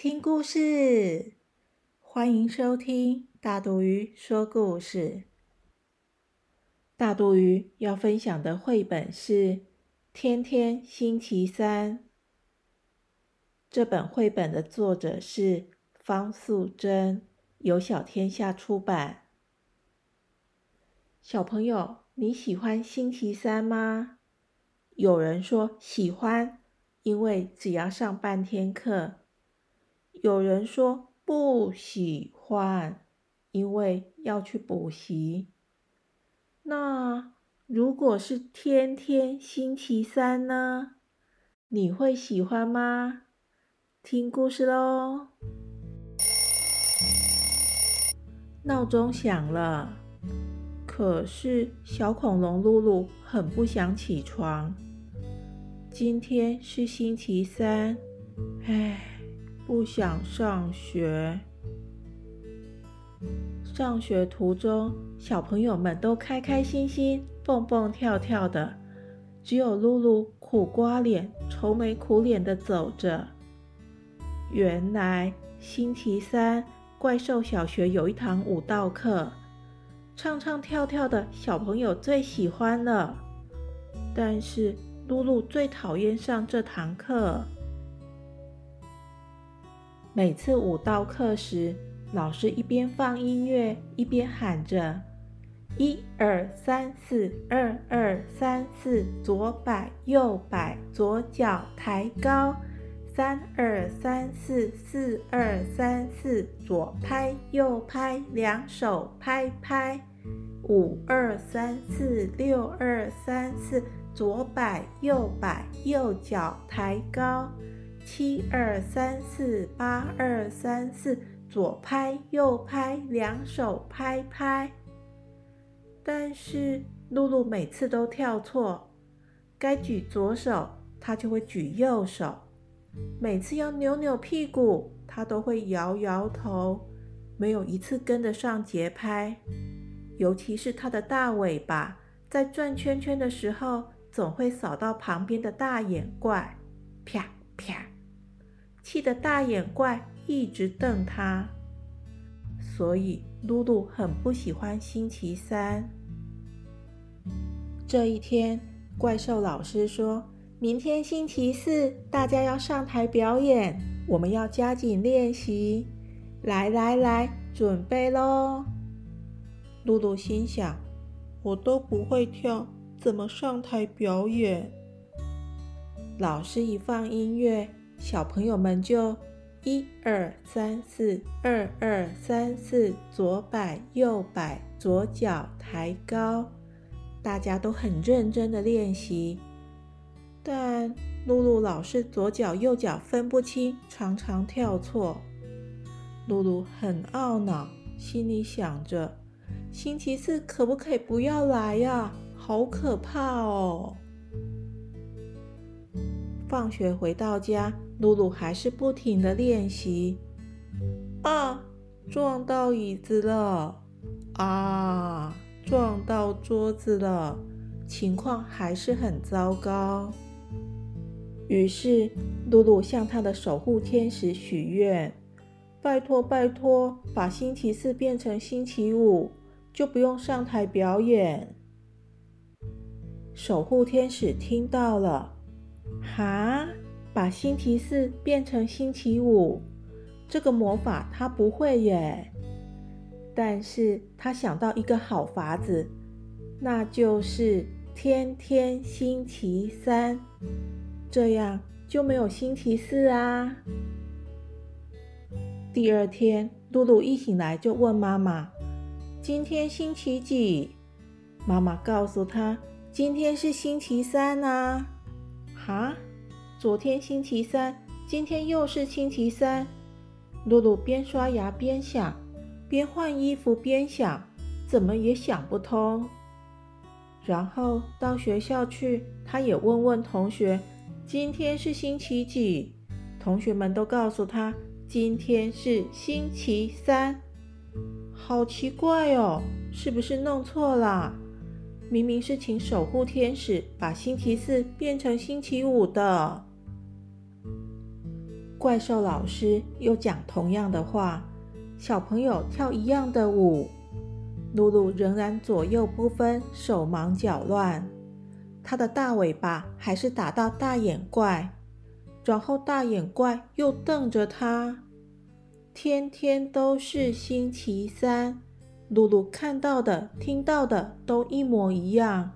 听故事，欢迎收听大肚鱼说故事。大肚鱼要分享的绘本是《天天星期三》。这本绘本的作者是方素珍，由小天下出版。小朋友，你喜欢星期三吗？有人说喜欢。因为只要上半天课，有人说不喜欢，因为要去补习。那如果是天天星期三呢？你会喜欢吗？听故事喽！闹钟响了，可是小恐龙露露很不想起床。今天是星期三，唉，不想上学。上学途中，小朋友们都开开心心、蹦蹦跳跳的，只有露露苦瓜脸、愁眉苦脸的走着。原来星期三，怪兽小学有一堂舞蹈课，唱唱跳跳的小朋友最喜欢了，但是。露露最讨厌上这堂课。每次舞蹈课时，老师一边放音乐，一边喊着：“一二三四，二二三四，左摆右摆，左脚抬高；三二三四，四二三四，左拍右拍，两手拍拍；五二三四，六二三四。”左摆右摆，右脚抬高，七二三四八二三四，左拍右拍，两手拍拍。但是露露每次都跳错，该举左手，她就会举右手；每次要扭扭屁股，她都会摇摇头，没有一次跟得上节拍。尤其是她的大尾巴在转圈圈的时候。总会扫到旁边的大眼怪，啪啪，气得大眼怪一直瞪他。所以露露很不喜欢星期三。这一天，怪兽老师说：“明天星期四，大家要上台表演，我们要加紧练习。来来来，准备喽！”露露心想：“我都不会跳。”怎么上台表演？老师一放音乐，小朋友们就一二三四，二二三四，左摆右摆，左脚抬高。大家都很认真的练习，但露露老是左脚右脚分不清，常常跳错。露露很懊恼，心里想着：星期四可不可以不要来呀？好可怕哦！放学回到家，露露还是不停的练习。啊，撞到椅子了！啊，撞到桌子了！情况还是很糟糕。于是，露露向她的守护天使许愿：“拜托，拜托，把星期四变成星期五，就不用上台表演。”守护天使听到了，哈，把星期四变成星期五，这个魔法他不会耶。但是他想到一个好法子，那就是天天星期三，这样就没有星期四啊。第二天，露露一醒来就问妈妈：“今天星期几？”妈妈告诉他。今天是星期三啊！哈，昨天星期三，今天又是星期三，露露边刷牙边想，边换衣服边想，怎么也想不通。然后到学校去，他也问问同学，今天是星期几？同学们都告诉他，今天是星期三。好奇怪哦，是不是弄错了？明明是请守护天使把星期四变成星期五的。怪兽老师又讲同样的话，小朋友跳一样的舞。露露仍然左右不分，手忙脚乱。她的大尾巴还是打到大眼怪，然后大眼怪又瞪着她。天天都是星期三，露露看到的、听到的都一模一样。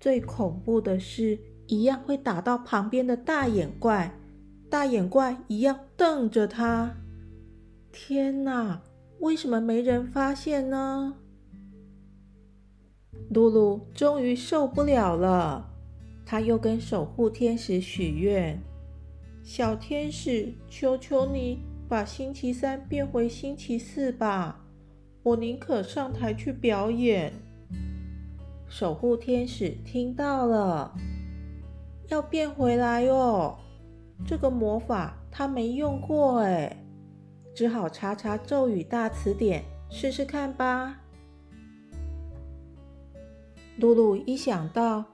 最恐怖的是，一样会打到旁边的大眼怪，大眼怪一样瞪着它。天哪！为什么没人发现呢？露露终于受不了了，她又跟守护天使许愿：“小天使，求求你把星期三变回星期四吧，我宁可上台去表演。”守护天使听到了，要变回来哦。这个魔法他没用过哎。只好查查咒语大词典试试看吧。露露一想到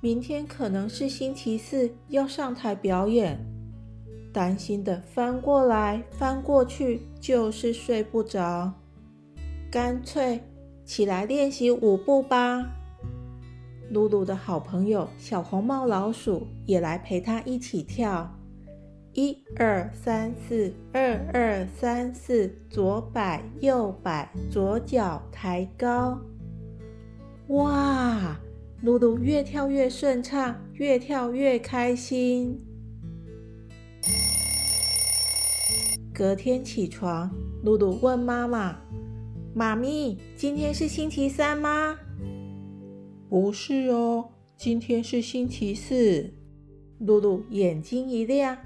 明天可能是星期四要上台表演，担心的翻过来翻过去，就是睡不着。干脆起来练习舞步吧。露露的好朋友小红帽老鼠也来陪她一起跳。一二三四，二二三四，左摆右摆，左脚抬高。哇，露露越跳越顺畅，越跳越开心。隔天起床，露露问妈妈：“妈咪，今天是星期三吗？”“不是哦，今天是星期四。”露露眼睛一亮。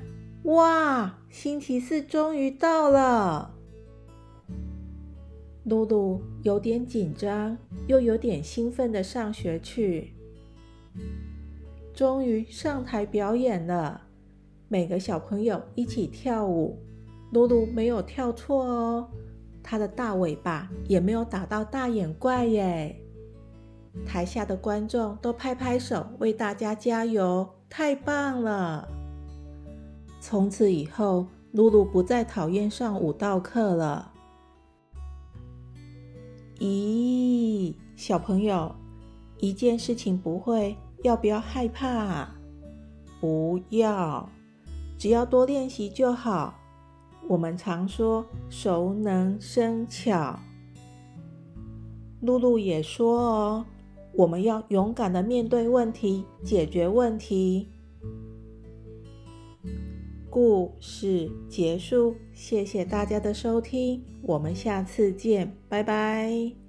哇，星期四终于到了！露露有点紧张，又有点兴奋的上学去。终于上台表演了，每个小朋友一起跳舞。露露没有跳错哦，她的大尾巴也没有打到大眼怪耶。台下的观众都拍拍手，为大家加油，太棒了！从此以后，露露不再讨厌上舞蹈课了。咦，小朋友，一件事情不会，要不要害怕？不要，只要多练习就好。我们常说熟能生巧。露露也说哦，我们要勇敢的面对问题，解决问题。故事结束，谢谢大家的收听，我们下次见，拜拜。